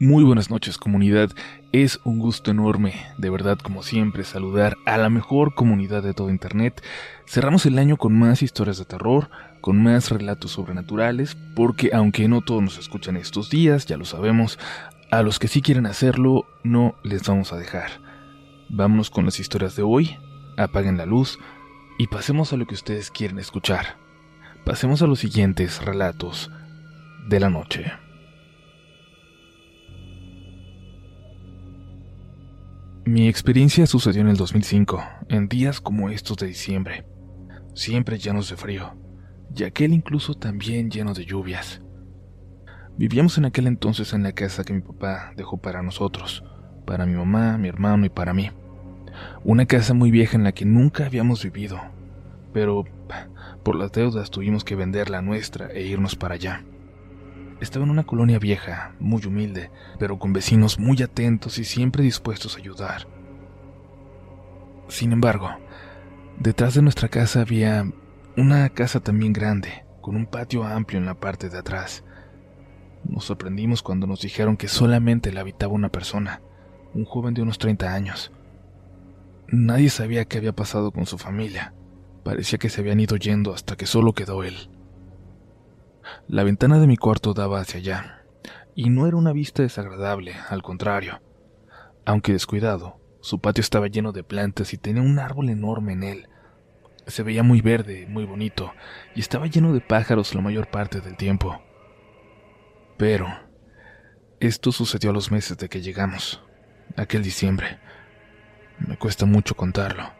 Muy buenas noches comunidad, es un gusto enorme, de verdad como siempre, saludar a la mejor comunidad de todo Internet. Cerramos el año con más historias de terror, con más relatos sobrenaturales, porque aunque no todos nos escuchan estos días, ya lo sabemos, a los que sí quieren hacerlo, no les vamos a dejar. Vámonos con las historias de hoy, apaguen la luz y pasemos a lo que ustedes quieren escuchar. Pasemos a los siguientes relatos de la noche. Mi experiencia sucedió en el 2005, en días como estos de diciembre, siempre llenos de frío, y aquel incluso también lleno de lluvias. Vivíamos en aquel entonces en la casa que mi papá dejó para nosotros, para mi mamá, mi hermano y para mí. Una casa muy vieja en la que nunca habíamos vivido, pero por las deudas tuvimos que vender la nuestra e irnos para allá. Estaba en una colonia vieja, muy humilde, pero con vecinos muy atentos y siempre dispuestos a ayudar. Sin embargo, detrás de nuestra casa había una casa también grande, con un patio amplio en la parte de atrás. Nos sorprendimos cuando nos dijeron que solamente la habitaba una persona, un joven de unos 30 años. Nadie sabía qué había pasado con su familia. Parecía que se habían ido yendo hasta que solo quedó él. La ventana de mi cuarto daba hacia allá, y no era una vista desagradable, al contrario. Aunque descuidado, su patio estaba lleno de plantas y tenía un árbol enorme en él. Se veía muy verde, muy bonito, y estaba lleno de pájaros la mayor parte del tiempo. Pero, esto sucedió a los meses de que llegamos, aquel diciembre. Me cuesta mucho contarlo.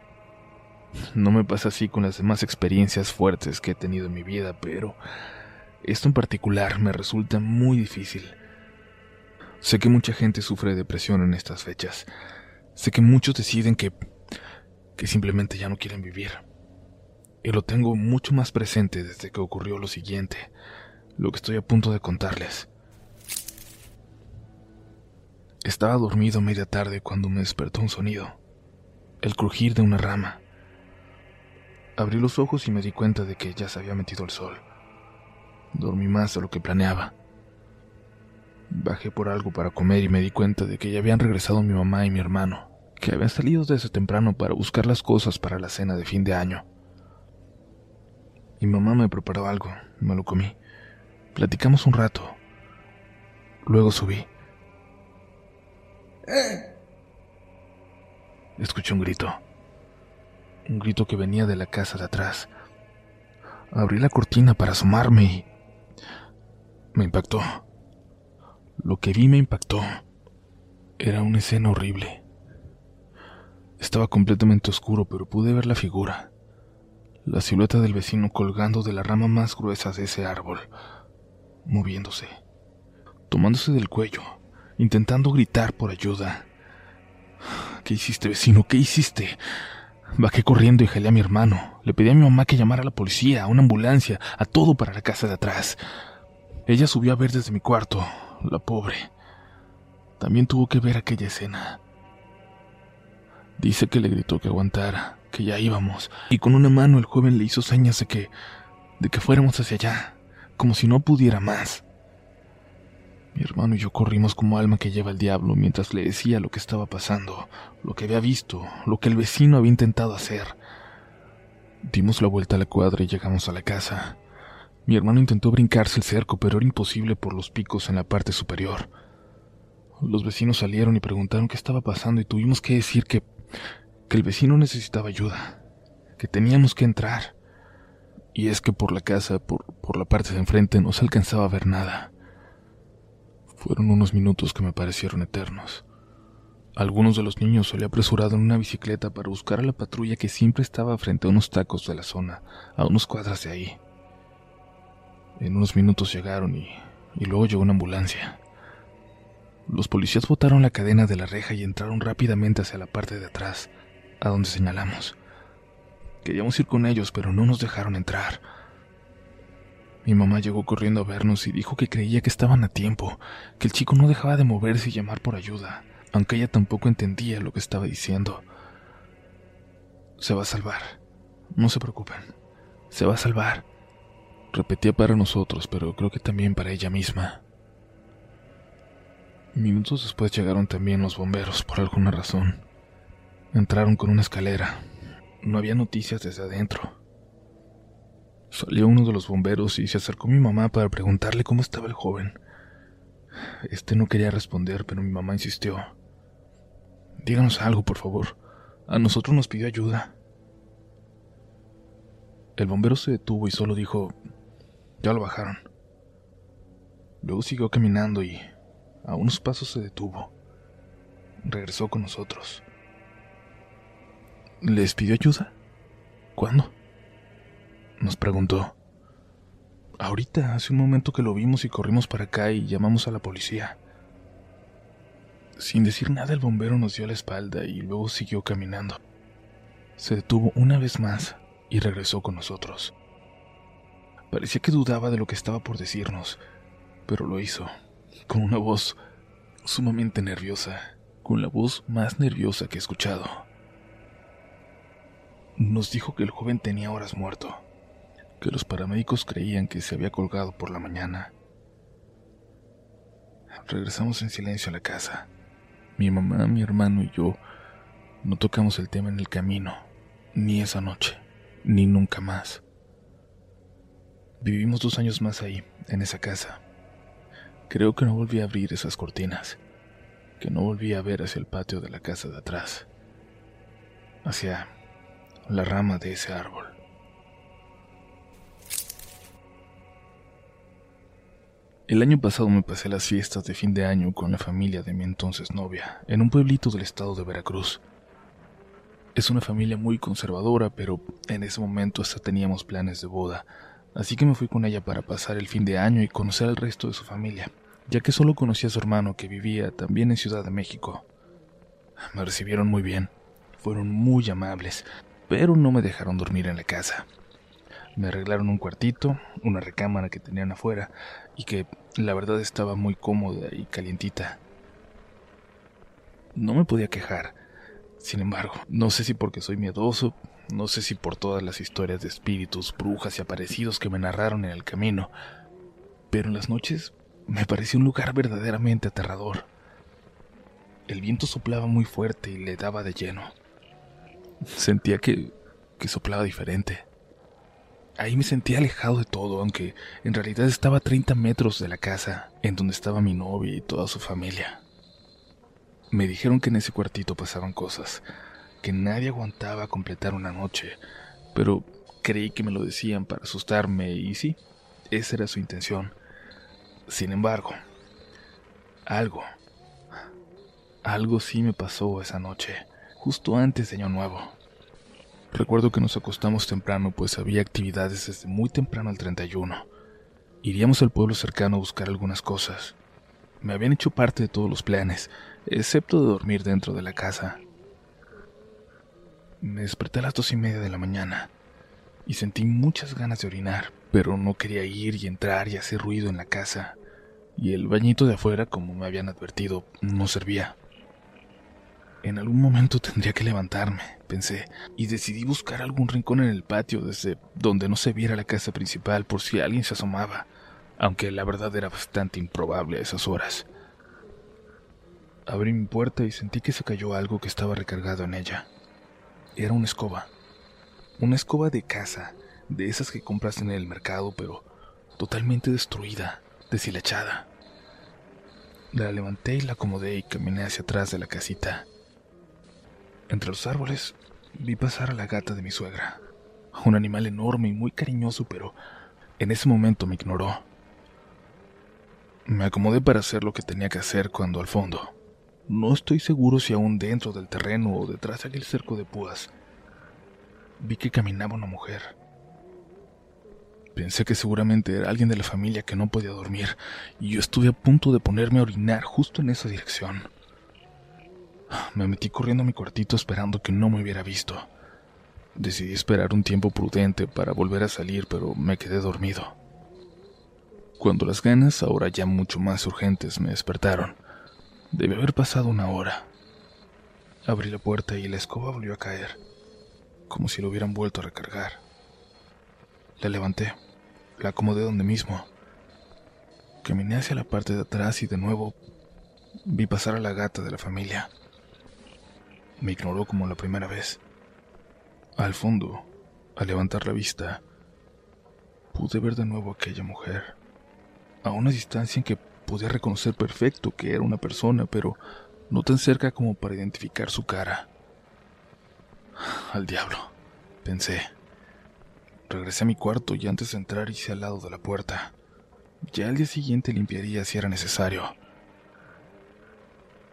No me pasa así con las demás experiencias fuertes que he tenido en mi vida, pero esto en particular me resulta muy difícil. Sé que mucha gente sufre de depresión en estas fechas. Sé que muchos deciden que que simplemente ya no quieren vivir. Y lo tengo mucho más presente desde que ocurrió lo siguiente, lo que estoy a punto de contarles. Estaba dormido media tarde cuando me despertó un sonido, el crujir de una rama. Abrí los ojos y me di cuenta de que ya se había metido el sol. Dormí más de lo que planeaba. Bajé por algo para comer y me di cuenta de que ya habían regresado mi mamá y mi hermano, que habían salido desde temprano para buscar las cosas para la cena de fin de año. Mi mamá me preparó algo, me lo comí. Platicamos un rato. Luego subí. Escuché un grito. Un grito que venía de la casa de atrás. Abrí la cortina para asomarme y me impactó. Lo que vi me impactó. Era una escena horrible. Estaba completamente oscuro, pero pude ver la figura. La silueta del vecino colgando de la rama más gruesa de ese árbol, moviéndose, tomándose del cuello, intentando gritar por ayuda. ¿Qué hiciste, vecino? ¿Qué hiciste? Bajé corriendo y jalé a mi hermano. Le pedí a mi mamá que llamara a la policía, a una ambulancia, a todo para la casa de atrás. Ella subió a ver desde mi cuarto, la pobre. También tuvo que ver aquella escena. Dice que le gritó que aguantara, que ya íbamos, y con una mano el joven le hizo señas de que de que fuéramos hacia allá, como si no pudiera más. Mi hermano y yo corrimos como alma que lleva el diablo mientras le decía lo que estaba pasando, lo que había visto, lo que el vecino había intentado hacer. Dimos la vuelta a la cuadra y llegamos a la casa. Mi hermano intentó brincarse el cerco, pero era imposible por los picos en la parte superior. Los vecinos salieron y preguntaron qué estaba pasando y tuvimos que decir que, que el vecino necesitaba ayuda, que teníamos que entrar. Y es que por la casa, por, por la parte de enfrente, no se alcanzaba a ver nada. Fueron unos minutos que me parecieron eternos. Algunos de los niños se le apresurado en una bicicleta para buscar a la patrulla que siempre estaba frente a unos tacos de la zona, a unos cuadras de ahí. En unos minutos llegaron y, y luego llegó una ambulancia. Los policías botaron la cadena de la reja y entraron rápidamente hacia la parte de atrás, a donde señalamos. Queríamos ir con ellos, pero no nos dejaron entrar. Mi mamá llegó corriendo a vernos y dijo que creía que estaban a tiempo, que el chico no dejaba de moverse y llamar por ayuda, aunque ella tampoco entendía lo que estaba diciendo. Se va a salvar. No se preocupen. Se va a salvar repetía para nosotros, pero creo que también para ella misma. Minutos después llegaron también los bomberos por alguna razón. Entraron con una escalera. No había noticias desde adentro. Salió uno de los bomberos y se acercó a mi mamá para preguntarle cómo estaba el joven. Este no quería responder, pero mi mamá insistió. Díganos algo, por favor. A nosotros nos pidió ayuda. El bombero se detuvo y solo dijo, ya lo bajaron. Luego siguió caminando y a unos pasos se detuvo. Regresó con nosotros. ¿Les pidió ayuda? ¿Cuándo? Nos preguntó. Ahorita, hace un momento que lo vimos y corrimos para acá y llamamos a la policía. Sin decir nada, el bombero nos dio la espalda y luego siguió caminando. Se detuvo una vez más y regresó con nosotros. Parecía que dudaba de lo que estaba por decirnos, pero lo hizo, con una voz sumamente nerviosa, con la voz más nerviosa que he escuchado. Nos dijo que el joven tenía horas muerto, que los paramédicos creían que se había colgado por la mañana. Regresamos en silencio a la casa. Mi mamá, mi hermano y yo no tocamos el tema en el camino, ni esa noche, ni nunca más. Vivimos dos años más ahí, en esa casa. Creo que no volví a abrir esas cortinas, que no volví a ver hacia el patio de la casa de atrás, hacia la rama de ese árbol. El año pasado me pasé las fiestas de fin de año con la familia de mi entonces novia, en un pueblito del estado de Veracruz. Es una familia muy conservadora, pero en ese momento hasta teníamos planes de boda, así que me fui con ella para pasar el fin de año y conocer al resto de su familia, ya que solo conocía a su hermano que vivía también en Ciudad de México. Me recibieron muy bien, fueron muy amables, pero no me dejaron dormir en la casa. Me arreglaron un cuartito, una recámara que tenían afuera y que la verdad estaba muy cómoda y calientita. No me podía quejar. Sin embargo, no sé si porque soy miedoso, no sé si por todas las historias de espíritus, brujas y aparecidos que me narraron en el camino, pero en las noches me pareció un lugar verdaderamente aterrador. El viento soplaba muy fuerte y le daba de lleno. Sentía que, que soplaba diferente. Ahí me sentía alejado de todo, aunque en realidad estaba a 30 metros de la casa en donde estaba mi novia y toda su familia. Me dijeron que en ese cuartito pasaban cosas, que nadie aguantaba completar una noche, pero creí que me lo decían para asustarme y sí, esa era su intención. Sin embargo, algo, algo sí me pasó esa noche, justo antes de Año Nuevo. Recuerdo que nos acostamos temprano, pues había actividades desde muy temprano al 31. Iríamos al pueblo cercano a buscar algunas cosas. Me habían hecho parte de todos los planes, excepto de dormir dentro de la casa. Me desperté a las dos y media de la mañana y sentí muchas ganas de orinar, pero no quería ir y entrar y hacer ruido en la casa, y el bañito de afuera, como me habían advertido, no servía. En algún momento tendría que levantarme, pensé, y decidí buscar algún rincón en el patio desde donde no se viera la casa principal por si alguien se asomaba, aunque la verdad era bastante improbable a esas horas. Abrí mi puerta y sentí que se cayó algo que estaba recargado en ella. Era una escoba. Una escoba de casa, de esas que compras en el mercado, pero totalmente destruida, deshilachada. La levanté y la acomodé y caminé hacia atrás de la casita. Entre los árboles vi pasar a la gata de mi suegra, un animal enorme y muy cariñoso, pero en ese momento me ignoró. Me acomodé para hacer lo que tenía que hacer cuando al fondo, no estoy seguro si aún dentro del terreno o detrás de aquel cerco de púas. Vi que caminaba una mujer. Pensé que seguramente era alguien de la familia que no podía dormir, y yo estuve a punto de ponerme a orinar justo en esa dirección. Me metí corriendo a mi cuartito esperando que no me hubiera visto. Decidí esperar un tiempo prudente para volver a salir, pero me quedé dormido. Cuando las ganas, ahora ya mucho más urgentes, me despertaron, Debe haber pasado una hora. Abrí la puerta y la escoba volvió a caer, como si lo hubieran vuelto a recargar. La levanté, la acomodé donde mismo. Caminé hacia la parte de atrás y de nuevo Vi pasar a la gata de la familia. Me ignoró como la primera vez. Al fondo, al levantar la vista, pude ver de nuevo a aquella mujer, a una distancia en que podía reconocer perfecto que era una persona, pero no tan cerca como para identificar su cara. Al diablo, pensé. Regresé a mi cuarto y antes de entrar hice al lado de la puerta. Ya al día siguiente limpiaría si era necesario.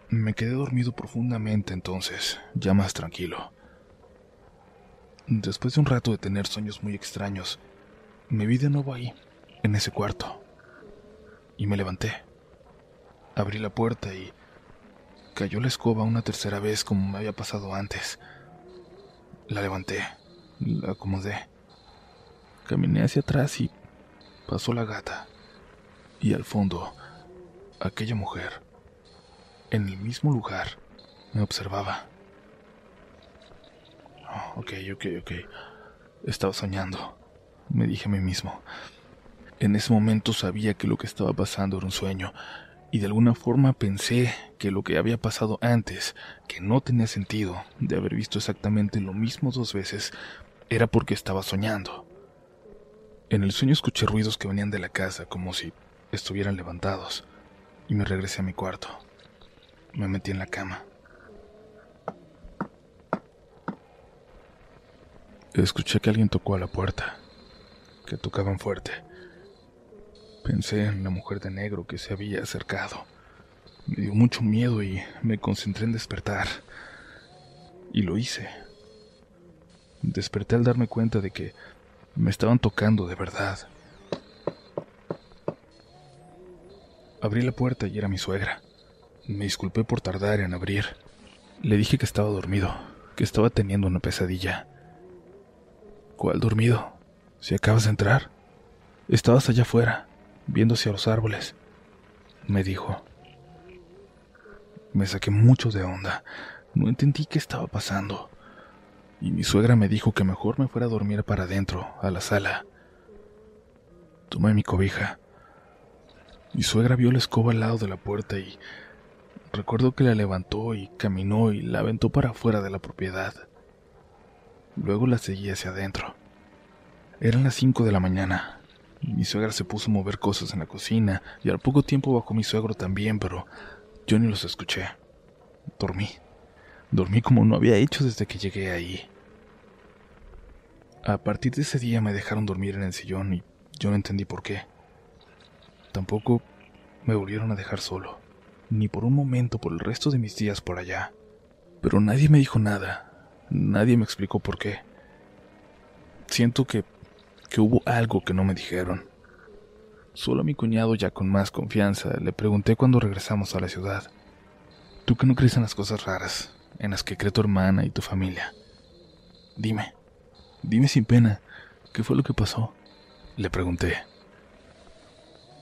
Me quedé dormido profundamente entonces, ya más tranquilo. Después de un rato de tener sueños muy extraños, me vi de nuevo ahí, en ese cuarto. Y me levanté. Abrí la puerta y cayó la escoba una tercera vez como me había pasado antes. La levanté, la acomodé. Caminé hacia atrás y pasó la gata. Y al fondo, aquella mujer en el mismo lugar, me observaba. Oh, ok, ok, ok. Estaba soñando, me dije a mí mismo. En ese momento sabía que lo que estaba pasando era un sueño, y de alguna forma pensé que lo que había pasado antes, que no tenía sentido de haber visto exactamente lo mismo dos veces, era porque estaba soñando. En el sueño escuché ruidos que venían de la casa como si estuvieran levantados, y me regresé a mi cuarto. Me metí en la cama. Escuché que alguien tocó a la puerta, que tocaban fuerte. Pensé en la mujer de negro que se había acercado. Me dio mucho miedo y me concentré en despertar. Y lo hice. Desperté al darme cuenta de que me estaban tocando de verdad. Abrí la puerta y era mi suegra. Me disculpé por tardar en abrir. Le dije que estaba dormido, que estaba teniendo una pesadilla. ¿Cuál dormido? Si acabas de entrar. Estabas allá afuera, viendo hacia los árboles, me dijo. Me saqué mucho de onda. No entendí qué estaba pasando. Y mi suegra me dijo que mejor me fuera a dormir para adentro, a la sala. Tomé mi cobija. Mi suegra vio la escoba al lado de la puerta y Recuerdo que la levantó y caminó y la aventó para afuera de la propiedad. Luego la seguí hacia adentro. Eran las cinco de la mañana. Mi suegra se puso a mover cosas en la cocina y al poco tiempo bajó mi suegro también, pero yo ni los escuché. Dormí. Dormí como no había hecho desde que llegué ahí. A partir de ese día me dejaron dormir en el sillón y yo no entendí por qué. Tampoco me volvieron a dejar solo ni por un momento por el resto de mis días por allá. Pero nadie me dijo nada, nadie me explicó por qué. Siento que, que hubo algo que no me dijeron. Solo a mi cuñado, ya con más confianza, le pregunté cuando regresamos a la ciudad. Tú que no crees en las cosas raras, en las que cree tu hermana y tu familia. Dime, dime sin pena, ¿qué fue lo que pasó? Le pregunté.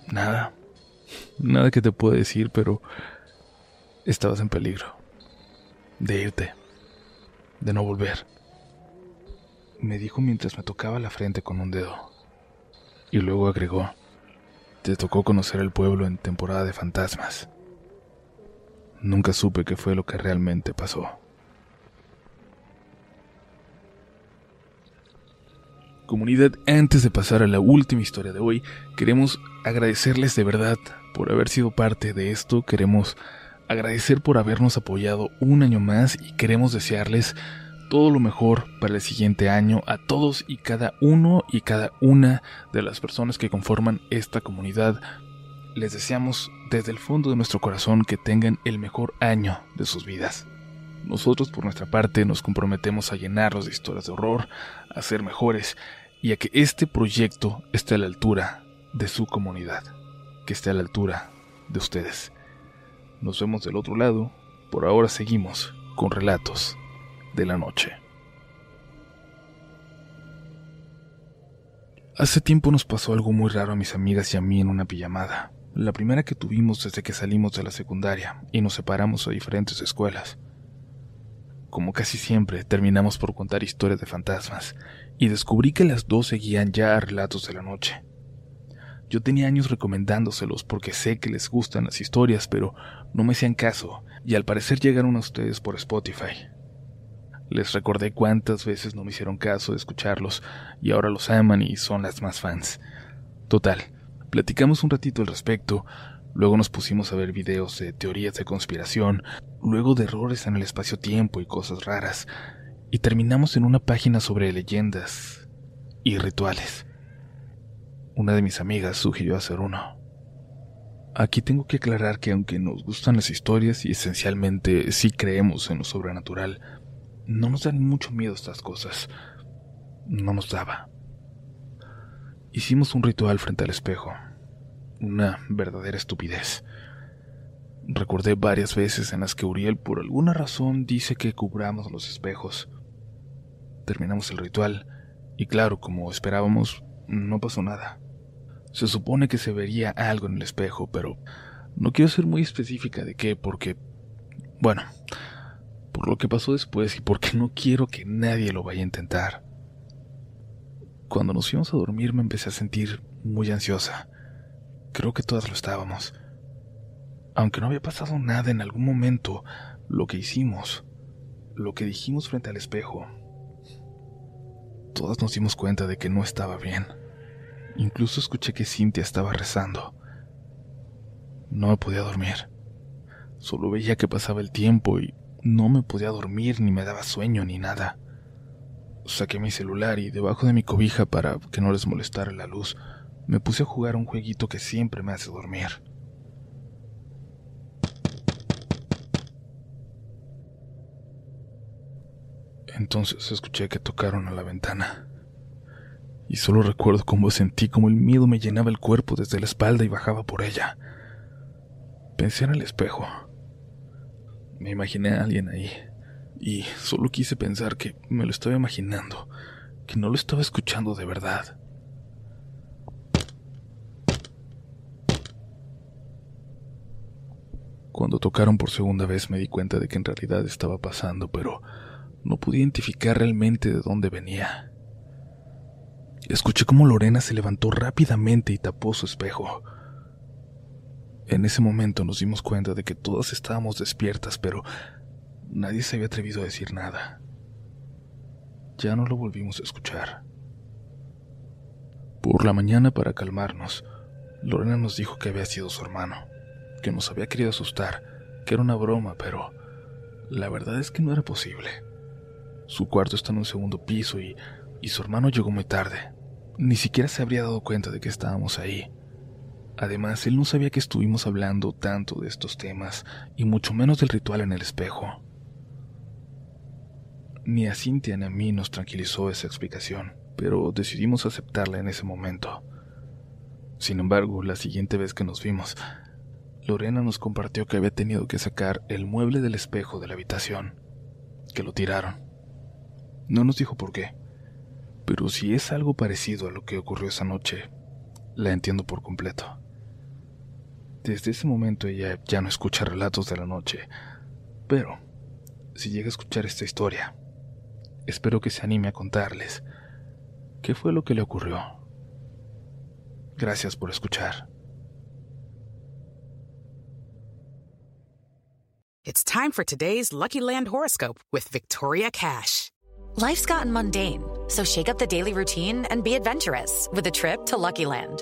Nada, Nada que te pueda decir, pero estabas en peligro. De irte. De no volver. Me dijo mientras me tocaba la frente con un dedo. Y luego agregó, te tocó conocer el pueblo en temporada de fantasmas. Nunca supe qué fue lo que realmente pasó. Comunidad, antes de pasar a la última historia de hoy, queremos agradecerles de verdad por haber sido parte de esto, queremos agradecer por habernos apoyado un año más y queremos desearles todo lo mejor para el siguiente año a todos y cada uno y cada una de las personas que conforman esta comunidad. Les deseamos desde el fondo de nuestro corazón que tengan el mejor año de sus vidas. Nosotros por nuestra parte nos comprometemos a llenarlos de historias de horror, a ser mejores y a que este proyecto esté a la altura de su comunidad, que esté a la altura de ustedes. Nos vemos del otro lado, por ahora seguimos con relatos de la noche. Hace tiempo nos pasó algo muy raro a mis amigas y a mí en una pijamada, la primera que tuvimos desde que salimos de la secundaria y nos separamos a diferentes escuelas. Como casi siempre, terminamos por contar historias de fantasmas, y descubrí que las dos seguían ya a relatos de la noche. Yo tenía años recomendándoselos porque sé que les gustan las historias, pero no me hacían caso, y al parecer llegaron a ustedes por Spotify. Les recordé cuántas veces no me hicieron caso de escucharlos, y ahora los aman y son las más fans. Total, platicamos un ratito al respecto, luego nos pusimos a ver videos de teorías de conspiración, luego de errores en el espacio-tiempo y cosas raras, y terminamos en una página sobre leyendas y rituales. Una de mis amigas sugirió hacer uno. Aquí tengo que aclarar que aunque nos gustan las historias y esencialmente sí creemos en lo sobrenatural, no nos dan mucho miedo estas cosas. No nos daba. Hicimos un ritual frente al espejo. Una verdadera estupidez. Recordé varias veces en las que Uriel por alguna razón dice que cubramos los espejos. Terminamos el ritual y claro, como esperábamos, no pasó nada. Se supone que se vería algo en el espejo, pero no quiero ser muy específica de qué, porque, bueno, por lo que pasó después y porque no quiero que nadie lo vaya a intentar. Cuando nos fuimos a dormir me empecé a sentir muy ansiosa. Creo que todas lo estábamos. Aunque no había pasado nada en algún momento, lo que hicimos, lo que dijimos frente al espejo, todas nos dimos cuenta de que no estaba bien. Incluso escuché que Cintia estaba rezando. No me podía dormir. Solo veía que pasaba el tiempo y no me podía dormir ni me daba sueño ni nada. Saqué mi celular y debajo de mi cobija para que no les molestara la luz, me puse a jugar un jueguito que siempre me hace dormir. Entonces escuché que tocaron a la ventana y solo recuerdo cómo sentí como el miedo me llenaba el cuerpo desde la espalda y bajaba por ella. Pensé en el espejo. Me imaginé a alguien ahí, y solo quise pensar que me lo estaba imaginando, que no lo estaba escuchando de verdad. Cuando tocaron por segunda vez me di cuenta de que en realidad estaba pasando, pero no pude identificar realmente de dónde venía. Escuché cómo Lorena se levantó rápidamente y tapó su espejo. En ese momento nos dimos cuenta de que todas estábamos despiertas, pero nadie se había atrevido a decir nada. Ya no lo volvimos a escuchar. Por la mañana, para calmarnos, Lorena nos dijo que había sido su hermano, que nos había querido asustar, que era una broma, pero la verdad es que no era posible. Su cuarto está en un segundo piso y, y su hermano llegó muy tarde. Ni siquiera se habría dado cuenta de que estábamos ahí. Además, él no sabía que estuvimos hablando tanto de estos temas, y mucho menos del ritual en el espejo. Ni a Cintia ni a mí nos tranquilizó esa explicación, pero decidimos aceptarla en ese momento. Sin embargo, la siguiente vez que nos vimos, Lorena nos compartió que había tenido que sacar el mueble del espejo de la habitación, que lo tiraron. No nos dijo por qué, pero si es algo parecido a lo que ocurrió esa noche, la entiendo por completo. Desde ese momento ella ya no escucha relatos de la noche, pero si llega a escuchar esta historia, espero que se anime a contarles qué fue lo que le ocurrió. Gracias por escuchar. It's time for today's Lucky Land horoscope with Victoria Cash. Life's gotten mundane, so shake up the daily routine and be adventurous with a trip to Lucky Land.